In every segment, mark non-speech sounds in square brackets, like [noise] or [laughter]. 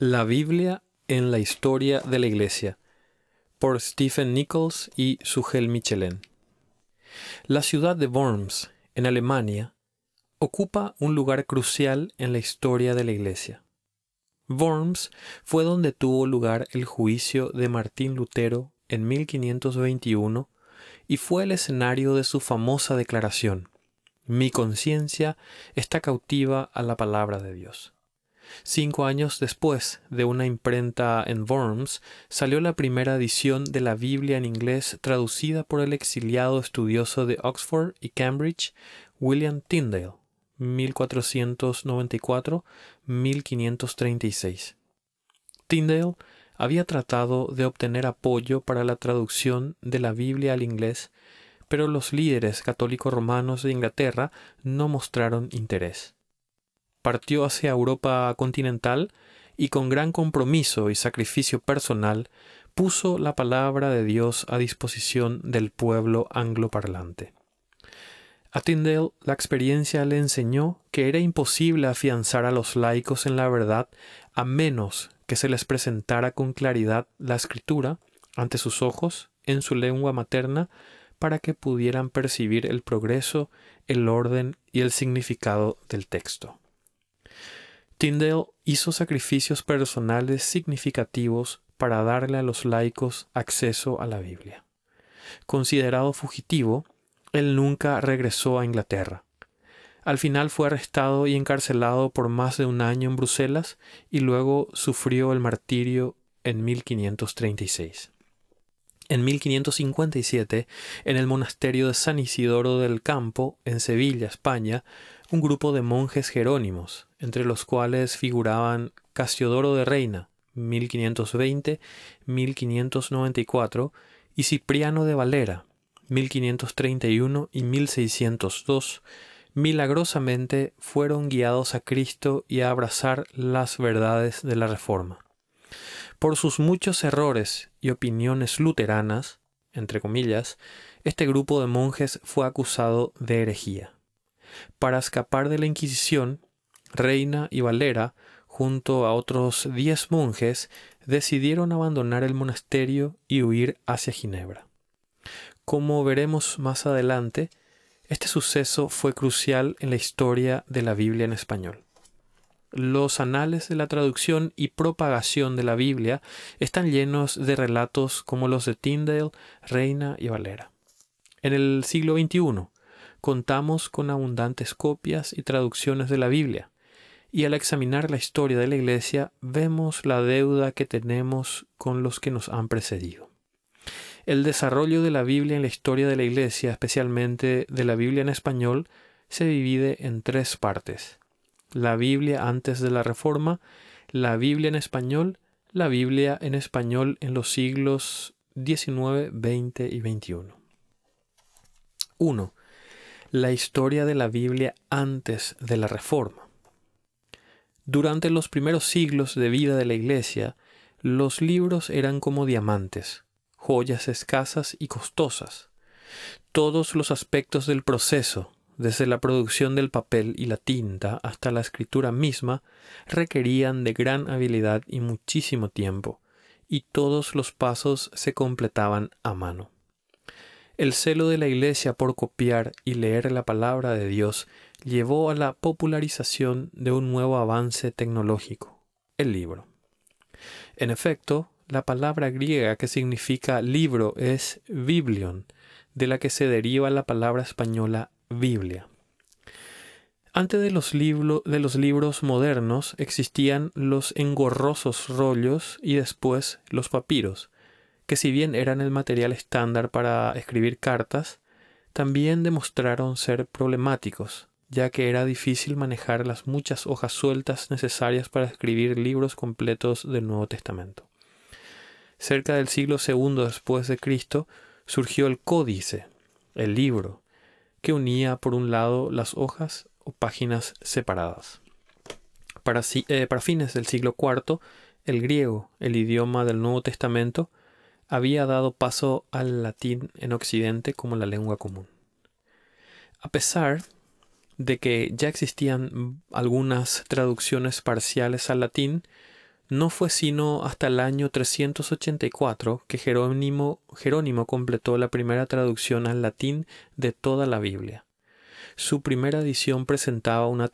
La Biblia en la historia de la Iglesia por Stephen Nichols y Sugel Michelin. La ciudad de Worms, en Alemania, ocupa un lugar crucial en la historia de la Iglesia. Worms fue donde tuvo lugar el juicio de Martín Lutero en 1521 y fue el escenario de su famosa declaración, Mi conciencia está cautiva a la palabra de Dios. Cinco años después de una imprenta en Worms, salió la primera edición de la Biblia en inglés traducida por el exiliado estudioso de Oxford y Cambridge, William Tyndale, 1494-1536. Tyndale había tratado de obtener apoyo para la traducción de la Biblia al inglés, pero los líderes católicos romanos de Inglaterra no mostraron interés. Partió hacia Europa continental y con gran compromiso y sacrificio personal puso la palabra de Dios a disposición del pueblo angloparlante. A Tyndale la experiencia le enseñó que era imposible afianzar a los laicos en la verdad a menos que se les presentara con claridad la escritura ante sus ojos en su lengua materna para que pudieran percibir el progreso, el orden y el significado del texto. Tyndale hizo sacrificios personales significativos para darle a los laicos acceso a la Biblia. Considerado fugitivo, él nunca regresó a Inglaterra. Al final fue arrestado y encarcelado por más de un año en Bruselas y luego sufrió el martirio en 1536. En 1557, en el monasterio de San Isidoro del Campo, en Sevilla, España, un grupo de monjes jerónimos, entre los cuales figuraban Casiodoro de Reina, 1520-1594, y Cipriano de Valera, 1531 y 1602, milagrosamente fueron guiados a Cristo y a abrazar las verdades de la Reforma. Por sus muchos errores y opiniones luteranas, entre comillas, este grupo de monjes fue acusado de herejía. Para escapar de la Inquisición, Reina y Valera, junto a otros diez monjes, decidieron abandonar el monasterio y huir hacia Ginebra. Como veremos más adelante, este suceso fue crucial en la historia de la Biblia en español. Los anales de la traducción y propagación de la Biblia están llenos de relatos como los de Tyndale, Reina y Valera. En el siglo XXI contamos con abundantes copias y traducciones de la Biblia, y al examinar la historia de la Iglesia vemos la deuda que tenemos con los que nos han precedido. El desarrollo de la Biblia en la historia de la Iglesia, especialmente de la Biblia en español, se divide en tres partes. La Biblia antes de la Reforma, la Biblia en español, la Biblia en español en los siglos XIX, XX y XXI. 1. La historia de la Biblia antes de la Reforma. Durante los primeros siglos de vida de la Iglesia, los libros eran como diamantes, joyas escasas y costosas. Todos los aspectos del proceso, desde la producción del papel y la tinta hasta la escritura misma, requerían de gran habilidad y muchísimo tiempo, y todos los pasos se completaban a mano. El celo de la Iglesia por copiar y leer la palabra de Dios llevó a la popularización de un nuevo avance tecnológico, el libro. En efecto, la palabra griega que significa libro es biblion, de la que se deriva la palabra española Biblia. Antes de los, de los libros modernos existían los engorrosos rollos y después los papiros, que si bien eran el material estándar para escribir cartas, también demostraron ser problemáticos, ya que era difícil manejar las muchas hojas sueltas necesarias para escribir libros completos del Nuevo Testamento cerca del siglo II después de Cristo, surgió el códice, el libro, que unía por un lado las hojas o páginas separadas. Para, eh, para fines del siglo IV, el griego, el idioma del Nuevo Testamento, había dado paso al latín en Occidente como la lengua común. A pesar de que ya existían algunas traducciones parciales al latín, No fue sino hasta el año 384 que Jerónimo, Jerónimo completó la primera traducción al latín de toda la Biblia. Su primera edición presentaba una,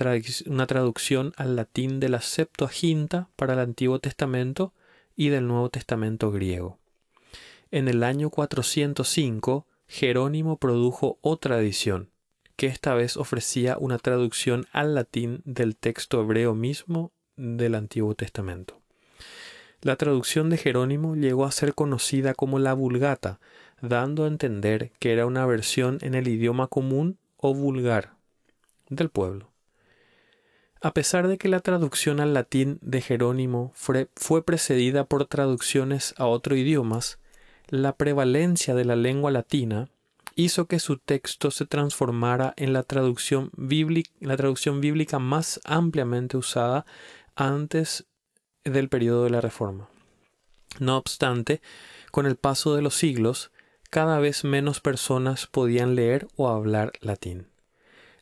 una, traducción al latín de la Septuaginta para el Antiguo Testamento y del Nuevo Testamento griego. En el año 405, Jerónimo produjo otra edición, que esta vez ofrecía una traducción al latín del texto hebreo mismo del Antiguo Testamento. La traducción de Jerónimo llegó a ser conocida como la Vulgata, dando a entender que era una versión en el idioma común o vulgar del pueblo. A pesar de que la traducción al latín de Jerónimo fue, precedida por traducciones a otros idiomas, la prevalencia de la lengua latina hizo que su texto se transformara en la traducción, bíblica, más ampliamente usada antes del periodo de la Reforma. No obstante, con el paso de los siglos, cada vez menos personas podían leer o hablar latín.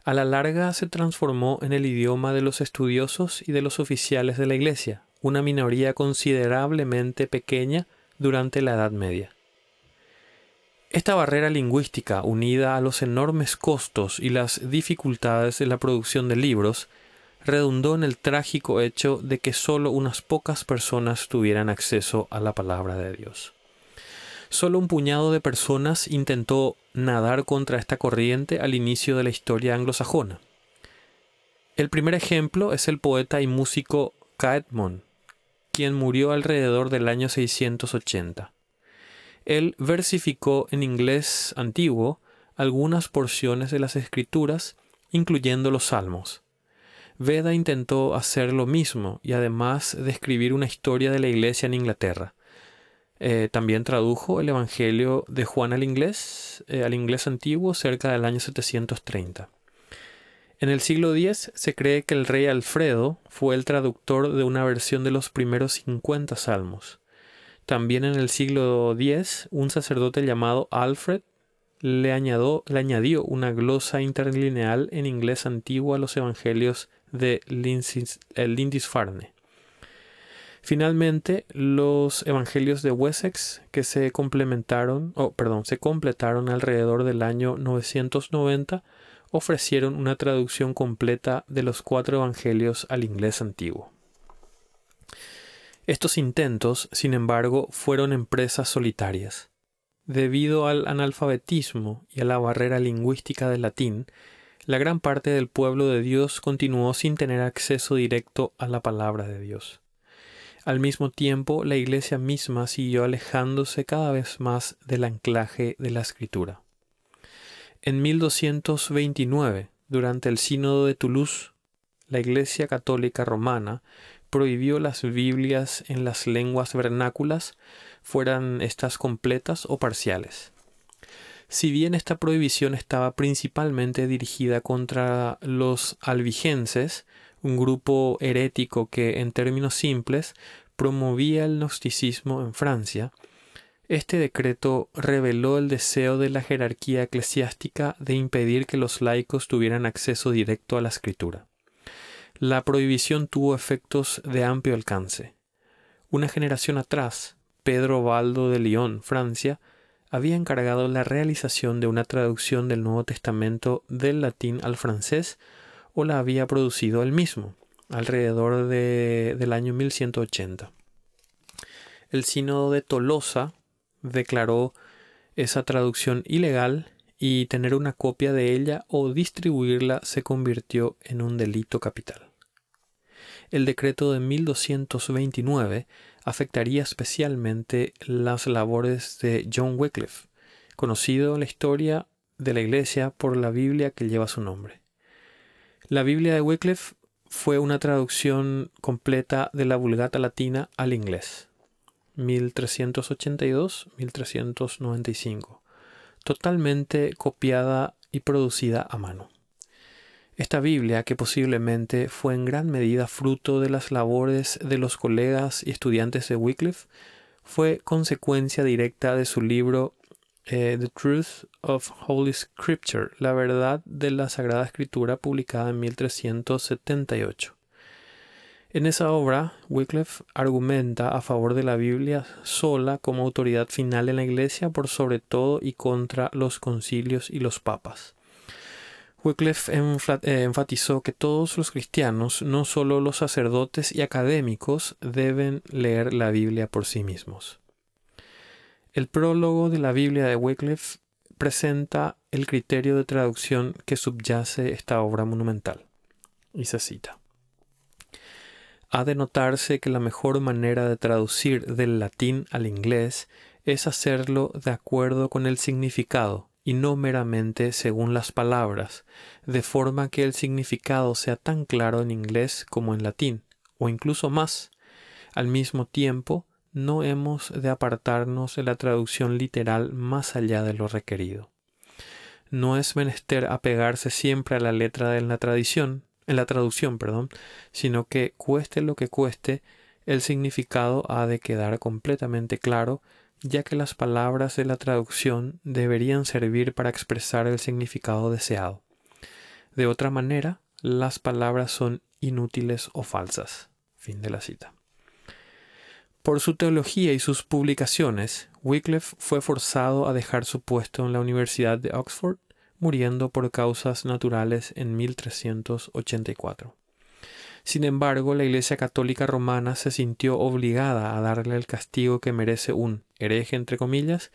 A la larga se transformó en el idioma de los estudiosos y de los oficiales de la Iglesia, una minoría considerablemente pequeña durante la Edad Media. Esta barrera lingüística, unida a los enormes costos y las dificultades de la producción de libros, redundó en el trágico hecho de que solo unas pocas personas tuvieran acceso a la palabra de Dios. Solo un puñado de personas intentó nadar contra esta corriente al inicio de la historia anglosajona. El primer ejemplo es el poeta y músico Caedmon, quien murió alrededor del año 680. Él versificó en inglés antiguo algunas porciones de las escrituras, incluyendo los salmos. Veda intentó hacer lo mismo y además describir una historia de la iglesia en Inglaterra. Eh, también tradujo el Evangelio de Juan al inglés, eh, al inglés antiguo, cerca del año 730. En el siglo X se cree que el rey Alfredo fue el traductor de una versión de los primeros 50 salmos. También en el siglo X, un sacerdote llamado Alfred le, añadió una glosa interlineal en inglés antiguo a los evangelios de Lindisfarne. Finalmente, los evangelios de Wessex, que se complementaron, oh, perdón, se completaron alrededor del año 990, ofrecieron una traducción completa de los cuatro evangelios al inglés antiguo. Estos intentos, sin embargo, fueron empresas solitarias. Debido al analfabetismo y a la barrera lingüística del latín, la gran parte del pueblo de Dios continuó sin tener acceso directo a la palabra de Dios. Al mismo tiempo, la Iglesia misma siguió alejándose cada vez más del anclaje de la Escritura. En 1229, durante el Sínodo de Toulouse, la Iglesia Católica Romana prohibió las Biblias en las lenguas vernáculas, fueran estas completas o parciales. Si bien esta prohibición estaba principalmente dirigida contra los albigenses, un grupo herético que, en términos simples, promovía el gnosticismo en Francia, este decreto reveló el deseo de la jerarquía eclesiástica de impedir que los laicos tuvieran acceso directo a la escritura. La prohibición tuvo efectos de amplio alcance. Una generación atrás, Pedro Baldo de Lyon, Francia, había encargado la realización de una traducción del Nuevo Testamento del latín al francés o la había producido él mismo, alrededor de, del año 1180. El sínodo de Tolosa declaró esa traducción ilegal y tener una copia de ella o distribuirla se convirtió en un delito capital. El decreto de 1229 afectaría especialmente las labores de John Wycliffe, conocido en la historia de la Iglesia por la Biblia que lleva su nombre. La Biblia de Wycliffe fue una traducción completa de la Vulgata latina al inglés, 1382-1395, totalmente copiada y producida a mano. Esta Biblia, que posiblemente fue en gran medida fruto de las labores de los colegas y estudiantes de Wycliffe, fue consecuencia directa de su libro eh, The Truth of Holy Scripture, la verdad de la Sagrada Escritura, publicada en 1378. En esa obra, Wycliffe argumenta a favor de la Biblia sola como autoridad final en la Iglesia por sobre todo y contra los concilios y los papas. Wycliffe eh, enfatizó que todos los cristianos, no solo los sacerdotes y académicos, deben leer la Biblia por sí mismos. El prólogo de la Biblia de Wycliffe presenta el criterio de traducción que subyace esta obra monumental. Y se cita. Ha de notarse que la mejor manera de traducir del latín al inglés es hacerlo de acuerdo con el significado y no meramente según las palabras, de forma que el significado sea tan claro en inglés como en latín, o incluso más. Al mismo tiempo, no hemos de apartarnos de la traducción literal más allá de lo requerido. No es menester apegarse siempre a la letra de la tradición, en la traducción, perdón, sino que cueste lo que cueste, el significado ha de quedar completamente claro, ya que las palabras de la traducción deberían servir para expresar el significado deseado. De otra manera, las palabras son inútiles o falsas. Fin de la cita. Por su teología y sus publicaciones, Wycliffe fue forzado a dejar su puesto en la Universidad de Oxford muriendo por causas naturales en 1384. Sin embargo, la Iglesia Católica Romana se sintió obligada a darle el castigo que merece un hereje, entre comillas,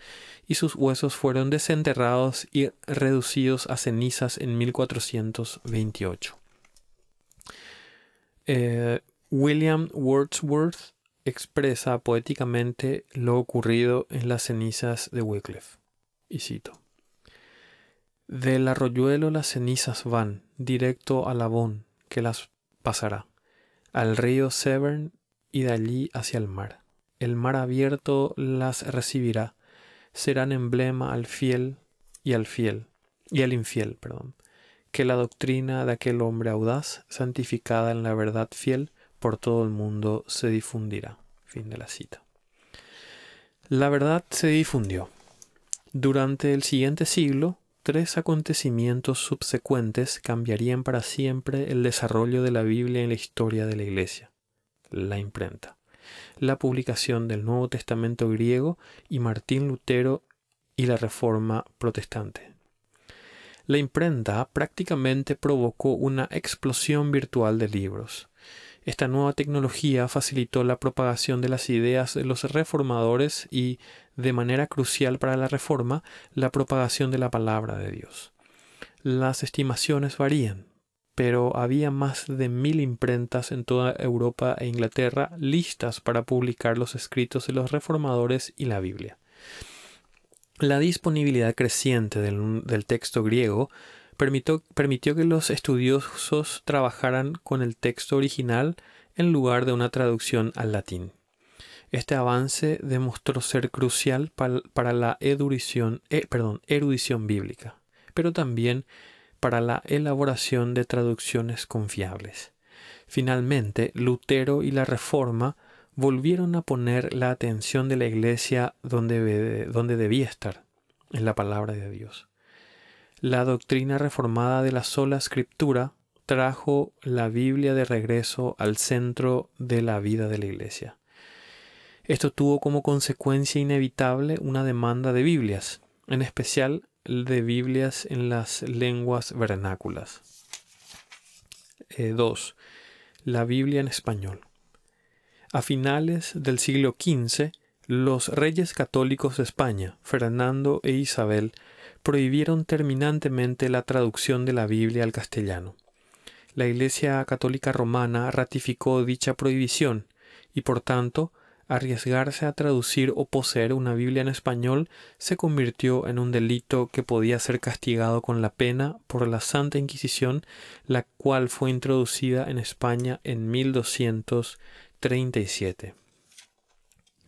y sus huesos fueron desenterrados y reducidos a cenizas en 1428. Eh, William Wordsworth expresa poéticamente lo ocurrido en las cenizas de Wycliffe. Y cito. Del arroyuelo las cenizas van directo al Avon, que las pasará, al río Severn y de allí hacia el mar. El mar abierto las recibirá, serán emblema al fiel y al fiel, y al infiel, perdón, que la doctrina de aquel hombre audaz, santificada en la verdad fiel, por todo el mundo se difundirá. Fin de la cita. La verdad se difundió. Durante el siguiente siglo, tres acontecimientos subsecuentes cambiarían para siempre el desarrollo de la Biblia en la historia de la Iglesia. La imprenta, la publicación del Nuevo Testamento griego y Martín Lutero y la Reforma protestante. La imprenta prácticamente provocó una explosión virtual de libros. Esta nueva tecnología facilitó la propagación de las ideas de los reformadores y, de manera crucial para la reforma, la propagación de la palabra de Dios. Las estimaciones varían, pero había más de mil imprentas en toda Europa e Inglaterra listas para publicar los escritos de los reformadores y la Biblia. La disponibilidad creciente del, del texto griego permitió, permitió que los estudiosos trabajaran con el texto original en lugar de una traducción al latín. Este avance demostró ser crucial para la erudición, eh, erudición bíblica, pero también para la elaboración de traducciones confiables. Finalmente, Lutero y la Reforma volvieron a poner la atención de la Iglesia donde, donde debía estar, en la palabra de Dios. La doctrina reformada de la sola escritura trajo la Biblia de regreso al centro de la vida de la Iglesia. Esto tuvo como consecuencia inevitable una demanda de Biblias, en especial de Biblias en las lenguas vernáculas. 2. Eh, la Biblia en español. A finales del siglo XV, los reyes católicos de España, Fernando e Isabel, prohibieron terminantemente la traducción de la Biblia al castellano. La Iglesia Católica Romana ratificó dicha prohibición y por tanto arriesgarse a traducir o poseer una Biblia en español se convirtió en un delito que podía ser castigado con la pena por la Santa Inquisición, la cual fue introducida en España en 1237.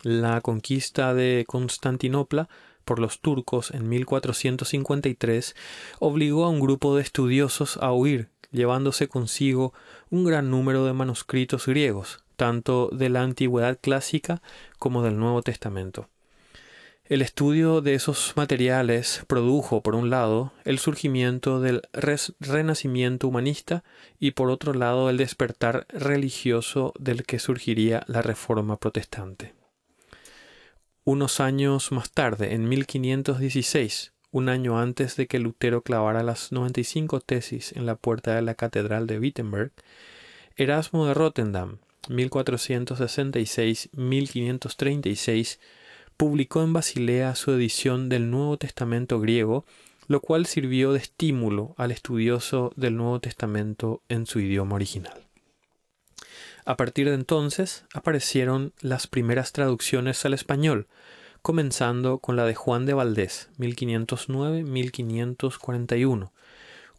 La conquista de Constantinopla por los turcos en 1453 obligó a un grupo de estudiosos a huir, llevándose consigo un gran número de manuscritos griegos, tanto de la antigüedad clásica como del Nuevo Testamento. El estudio de esos materiales produjo, por un lado, el surgimiento del renacimiento humanista y, por otro lado, el despertar religioso del que surgiría la Reforma protestante. Unos años más tarde, en 1516, un año antes de que Lutero clavara las 95 tesis en la puerta de la Catedral de Wittenberg, Erasmo de Rotterdam, 1466-1536, publicó en Basilea su edición del Nuevo Testamento griego, lo cual sirvió de estímulo al estudioso del Nuevo Testamento en su idioma original. A partir de entonces aparecieron las primeras traducciones al español, comenzando con la de Juan de Valdés, 1509-1541,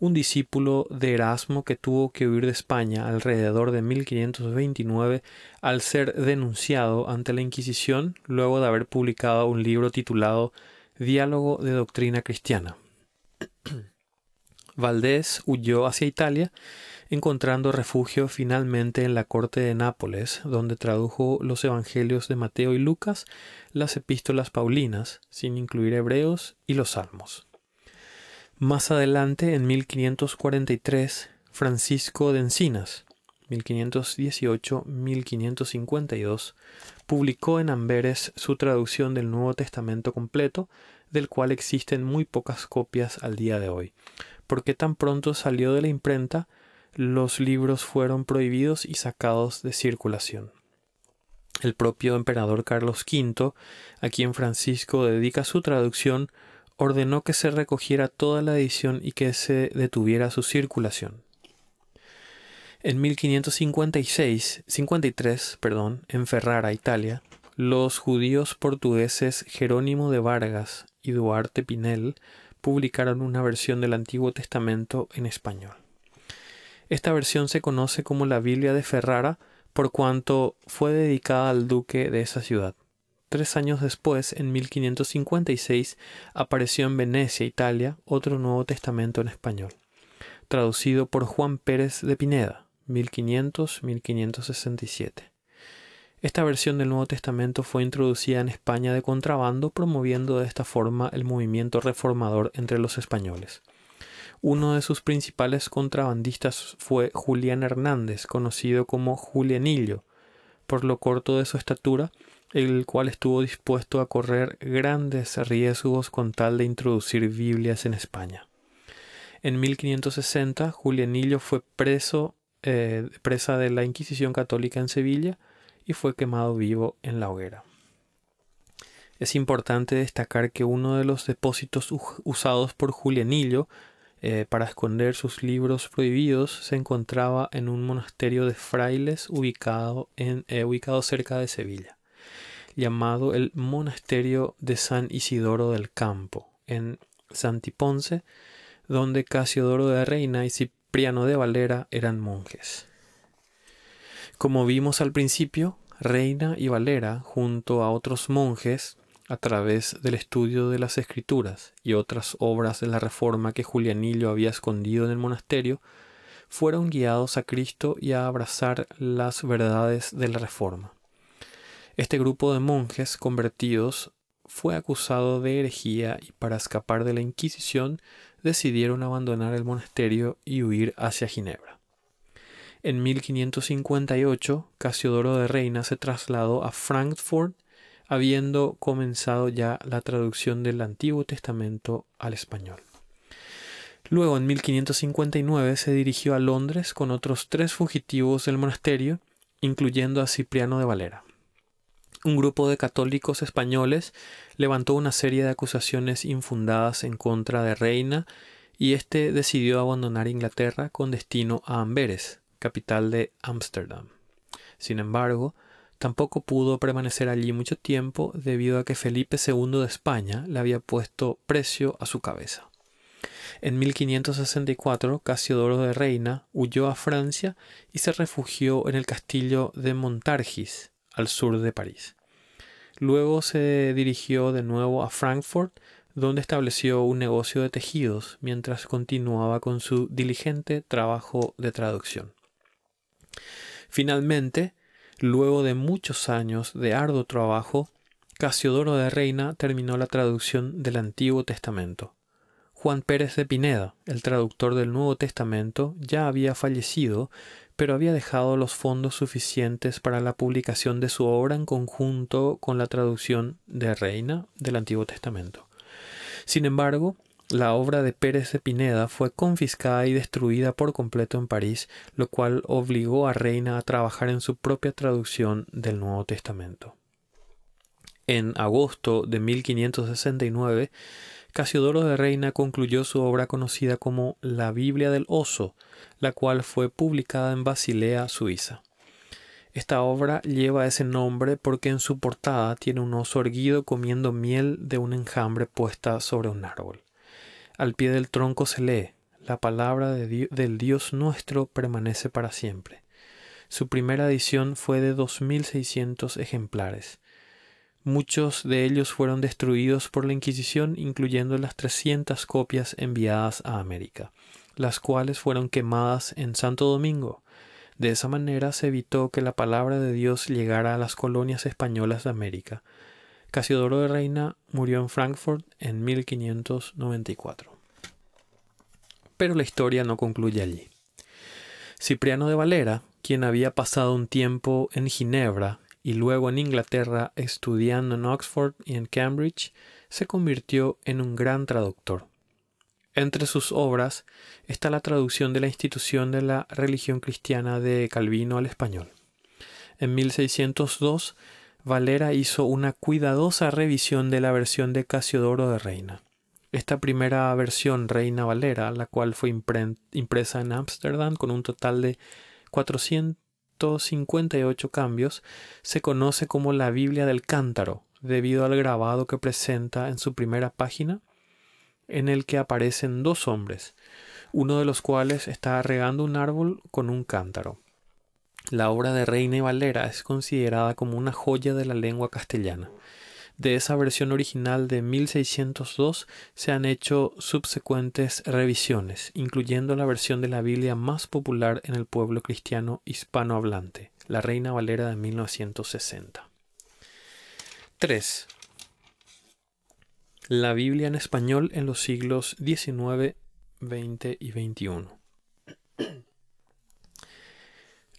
un discípulo de Erasmo que tuvo que huir de España alrededor de 1529 al ser denunciado ante la Inquisición luego de haber publicado un libro titulado Diálogo de Doctrina Cristiana. [clears throat] Valdés huyó hacia Italia, encontrando refugio finalmente en la corte de Nápoles, donde tradujo los Evangelios de Mateo y Lucas, las epístolas paulinas, sin incluir hebreos, y los salmos. Más adelante, en 1543, Francisco de Encinas, 1518-1552, publicó en Amberes su traducción del Nuevo Testamento completo, del cual existen muy pocas copias al día de hoy, porque tan pronto salió de la imprenta, los libros fueron prohibidos y sacados de circulación. El propio emperador Carlos V, a quien Francisco dedica su traducción, ordenó que se recogiera toda la edición y que se detuviera su circulación. En 1556, 53, perdón, en Ferrara, Italia, los judíos portugueses Jerónimo de Vargas y Duarte Pinel publicaron una versión del Antiguo Testamento en español. Esta versión se conoce como la Biblia de Ferrara por cuanto fue dedicada al duque de esa ciudad. Tres años después, en 1556, apareció en Venecia, Italia, otro Nuevo Testamento en español, traducido por Juan Pérez de Pineda, 1500-1567. Esta versión del Nuevo Testamento fue introducida en España de contrabando, promoviendo de esta forma el movimiento reformador entre los españoles. Uno de sus principales contrabandistas fue Julián Hernández, conocido como Julianillo, por lo corto de su estatura el cual estuvo dispuesto a correr grandes riesgos con tal de introducir Biblias en España. En 1560, Julianillo fue preso, eh, presa de la Inquisición católica en Sevilla y fue quemado vivo en la hoguera. Es importante destacar que uno de los depósitos usados por Julianillo eh, para esconder sus libros prohibidos se encontraba en un monasterio de frailes ubicado, en, eh, ubicado cerca de Sevilla llamado el Monasterio de San Isidoro del Campo, en Santiponce, donde Casiodoro de Reina y Cipriano de Valera eran monjes. Como vimos al principio, Reina y Valera, junto a otros monjes, a través del estudio de las escrituras y otras obras de la Reforma que Julianillo había escondido en el monasterio, fueron guiados a Cristo y a abrazar las verdades de la Reforma. Este grupo de monjes convertidos fue acusado de herejía y para escapar de la Inquisición decidieron abandonar el monasterio y huir hacia Ginebra. En 1558, Casiodoro de Reina se trasladó a Frankfurt, habiendo comenzado ya la traducción del Antiguo Testamento al español. Luego, en 1559, se dirigió a Londres con otros tres fugitivos del monasterio, incluyendo a Cipriano de Valera un grupo de católicos españoles levantó una serie de acusaciones infundadas en contra de Reina y éste decidió abandonar Inglaterra con destino a Amberes, capital de Ámsterdam. Sin embargo, tampoco pudo permanecer allí mucho tiempo debido a que Felipe II de España le había puesto precio a su cabeza. En 1564, Casiodoro de Reina huyó a Francia y se refugió en el castillo de Montargis, al sur de París. Luego se dirigió de nuevo a Frankfurt, donde estableció un negocio de tejidos mientras continuaba con su diligente trabajo de traducción. Finalmente, luego de muchos años de arduo trabajo, Casiodoro de Reina terminó la traducción del Antiguo Testamento. Juan Pérez de Pineda, el traductor del Nuevo Testamento, ya había fallecido, pero había dejado los fondos suficientes para la publicación de su obra en conjunto con la traducción de Reina del Antiguo Testamento. Sin embargo, la obra de Pérez de Pineda fue confiscada y destruida por completo en París, lo cual obligó a Reina a trabajar en su propia traducción del Nuevo Testamento. En agosto de 1569, Casiodoro de Reina concluyó su obra conocida como La Biblia del Oso, la cual fue publicada en Basilea, Suiza. Esta obra lleva ese nombre porque en su portada tiene un oso erguido comiendo miel de un enjambre puesta sobre un árbol. Al pie del tronco se lee, la palabra del Dios nuestro permanece para siempre. Su primera edición fue de 2.600 ejemplares. Muchos de ellos fueron destruidos por la Inquisición, incluyendo las 300 copias enviadas a América, las cuales fueron quemadas en Santo Domingo. De esa manera se evitó que la palabra de Dios llegara a las colonias españolas de América. Casiodoro de Reina murió en Frankfurt en 1594. Pero la historia no concluye allí. Cipriano de Valera, quien había pasado un tiempo en Ginebra y luego en Inglaterra estudiando en Oxford y en Cambridge, se convirtió en un gran traductor. Entre sus obras está la traducción de la institución de la religión cristiana de Calvino al español. En 1602 Valera hizo una cuidadosa revisión de la versión de Casiodoro de Reina. Esta primera versión Reina Valera, la cual fue impresa en Ámsterdam con un total de 458 cambios, se conoce como la Biblia del Cántaro, debido al grabado que presenta en su primera página, en el que aparecen dos hombres, uno de los cuales está regando un árbol con un cántaro. La obra de Reina y Valera es considerada como una joya de la lengua castellana. De esa versión original de 1602 se han hecho subsecuentes revisiones, incluyendo la versión de la Biblia más popular en el pueblo cristiano hispanohablante, la Reina Valera de 1960. 3. La Biblia en español en los siglos XIX, XX y XXI.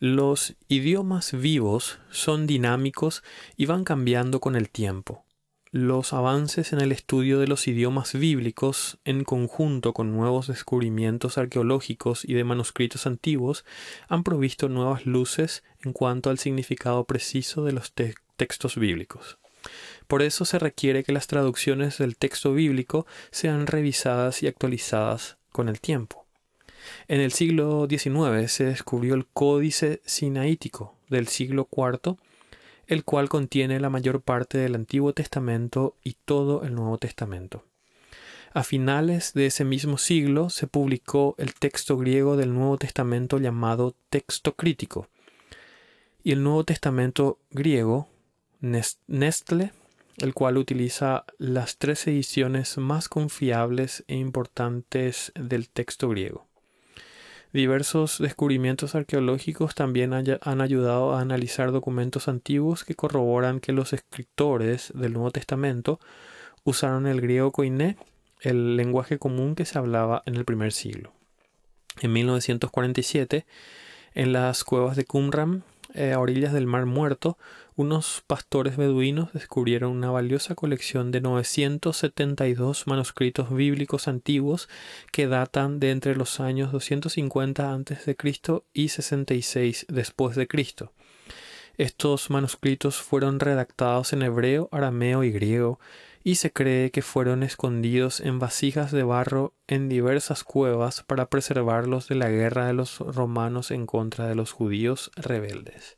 Los idiomas vivos son dinámicos y van cambiando con el tiempo. Los avances en el estudio de los idiomas bíblicos, en conjunto con nuevos descubrimientos arqueológicos y de manuscritos antiguos, han provisto nuevas luces en cuanto al significado preciso de los textos bíblicos. Por eso se requiere que las traducciones del texto bíblico sean revisadas y actualizadas con el tiempo. En el siglo XIX se descubrió el Códice Sinaítico del siglo IV, el cual contiene la mayor parte del Antiguo Testamento y todo el Nuevo Testamento. A finales de ese mismo siglo se publicó el texto griego del Nuevo Testamento llamado texto crítico. Y el Nuevo Testamento griego, Nestle, el cual utiliza las tres ediciones más confiables e importantes del texto griego. Diversos descubrimientos arqueológicos también han ayudado a analizar documentos antiguos que corroboran que los escritores del Nuevo Testamento usaron el griego koiné, el lenguaje común que se hablaba en el primer siglo. En 1947, en las cuevas de Qumran, eh, a orillas del Mar Muerto, unos pastores beduinos descubrieron una valiosa colección de 972 manuscritos bíblicos antiguos que datan de entre los años 250 a.C. y 66 después de Cristo. Estos manuscritos fueron redactados en hebreo, arameo y griego, y se cree que fueron escondidos en vasijas de barro en diversas cuevas para preservarlos de la guerra de los romanos en contra de los judíos rebeldes.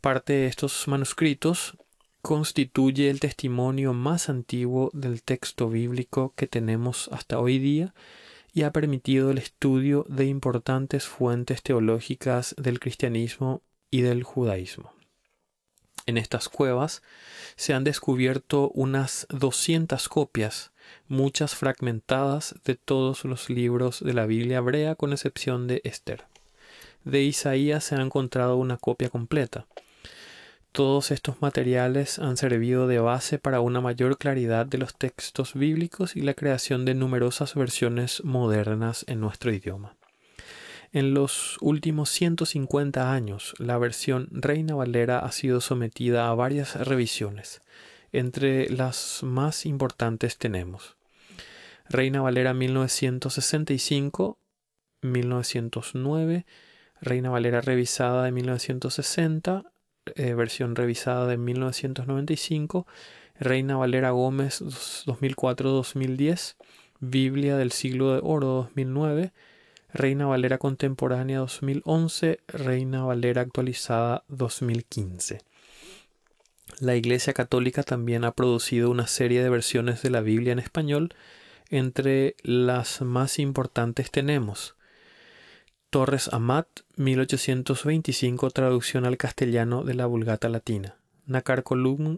Parte de estos manuscritos constituye el testimonio más antiguo del texto bíblico que tenemos hasta hoy día y ha permitido el estudio de importantes fuentes teológicas del cristianismo y del judaísmo. En estas cuevas se han descubierto unas 200 copias, muchas fragmentadas, de todos los libros de la Biblia hebrea con excepción de Esther. De Isaías se ha encontrado una copia completa. Todos estos materiales han servido de base para una mayor claridad de los textos bíblicos y la creación de numerosas versiones modernas en nuestro idioma. En los últimos 150 años, la versión Reina Valera ha sido sometida a varias revisiones. Entre las más importantes tenemos Reina Valera 1965, 1909, Reina Valera revisada de 1960, eh, versión revisada de 1995, Reina Valera Gómez 2004-2010, Biblia del siglo de oro 2009, Reina Valera contemporánea 2011, Reina Valera actualizada 2015. La Iglesia Católica también ha producido una serie de versiones de la Biblia en español, entre las más importantes tenemos Torres Amat, 1825, traducción al castellano de la Vulgata Latina. Nacar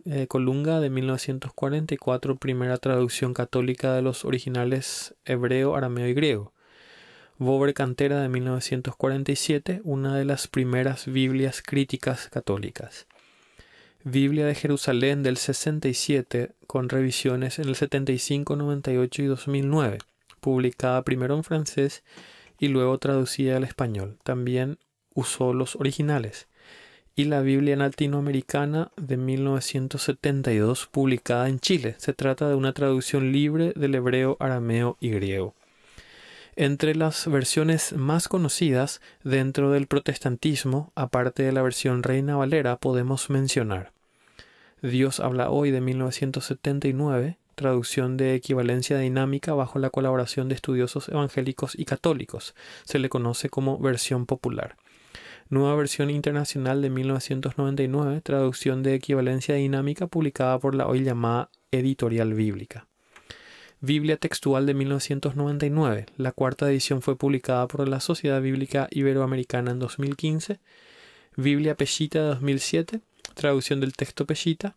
eh, Colunga, de 1944, primera traducción católica de los originales hebreo, arameo y griego. Bober Cantera, de 1947, una de las primeras Biblias críticas católicas. Biblia de Jerusalén del 67, con revisiones en el 75, 98 y 2009, publicada primero en francés y luego traducida al español. También usó los originales. Y la Biblia latinoamericana de 1972, publicada en Chile. Se trata de una traducción libre del hebreo, arameo y griego. Entre las versiones más conocidas dentro del protestantismo, aparte de la versión Reina Valera, podemos mencionar Dios habla hoy de 1979, traducción de equivalencia dinámica bajo la colaboración de estudiosos evangélicos y católicos. Se le conoce como versión popular. Nueva versión internacional de 1999, traducción de equivalencia dinámica publicada por la hoy llamada Editorial Bíblica. Biblia textual de 1999. La cuarta edición fue publicada por la Sociedad Bíblica Iberoamericana en 2015. Biblia Peshita de 2007. Traducción del texto Peshita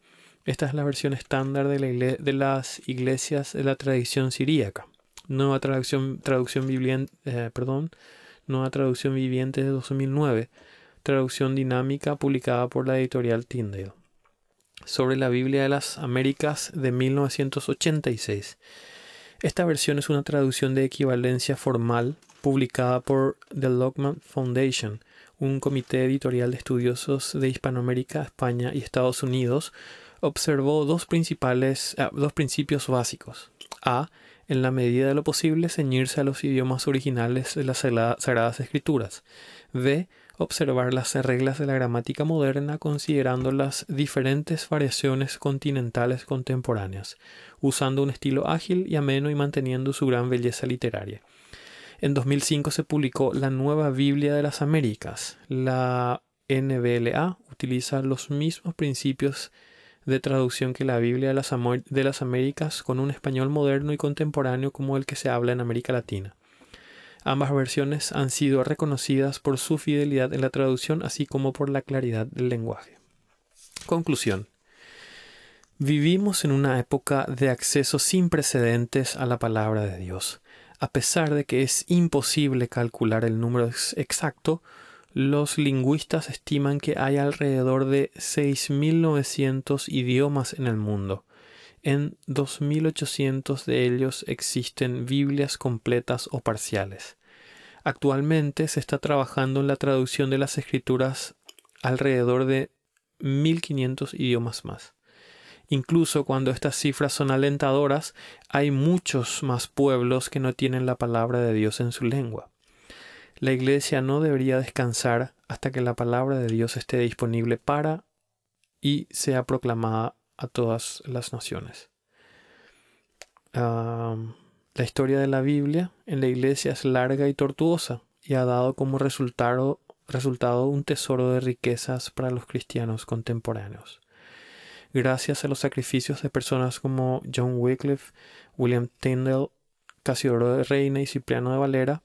esta es la versión estándar de, las iglesias de la tradición siríaca. Nueva traducción, traducción viviente, eh, perdón, nueva traducción viviente de 2009. Traducción dinámica publicada por la editorial Tyndale. Sobre la Biblia de las Américas de 1986. Esta versión es una traducción de equivalencia formal publicada por The Lockman Foundation, un comité editorial de estudiosos de Hispanoamérica, España y Estados Unidos, observó dos, principales, ah, dos principios básicos. A. En la medida de lo posible, ceñirse a los idiomas originales de las Sagradas Escrituras. B. Observar las reglas de la gramática moderna considerando las diferentes variaciones continentales contemporáneas, usando un estilo ágil y ameno y manteniendo su gran belleza literaria. En 2005 se publicó la Nueva Biblia de las Américas. La NBLA utiliza los mismos principios de traducción que la Biblia de las, de las Américas con un español moderno y contemporáneo como el que se habla en América Latina. Ambas versiones han sido reconocidas por su fidelidad en la traducción así como por la claridad del lenguaje. Conclusión. Vivimos en una época de acceso sin precedentes a la palabra de Dios. A pesar de que es imposible calcular el número exacto, los lingüistas estiman que hay alrededor de 6.900 idiomas en el mundo. En 2.800 de ellos existen Biblias completas o parciales. Actualmente se está trabajando en la traducción de las escrituras alrededor de 1.500 idiomas más. Incluso cuando estas cifras son alentadoras, hay muchos más pueblos que no tienen la palabra de Dios en su lengua. La iglesia no debería descansar hasta que la palabra de Dios esté disponible para y sea proclamada a todas las naciones. La historia de la Biblia en la iglesia es larga y tortuosa y ha dado como resultado, un tesoro de riquezas para los cristianos contemporáneos. Gracias a los sacrificios de personas como John Wycliffe, William Tyndale, Casiodoro de Reina y Cipriano de Valera,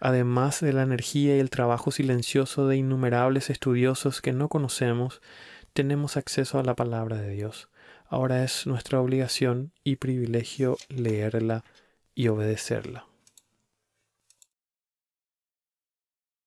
además de la energía y el trabajo silencioso de innumerables estudiosos que no conocemos, tenemos acceso a la palabra de Dios. Ahora es nuestra obligación y privilegio leerla y obedecerla.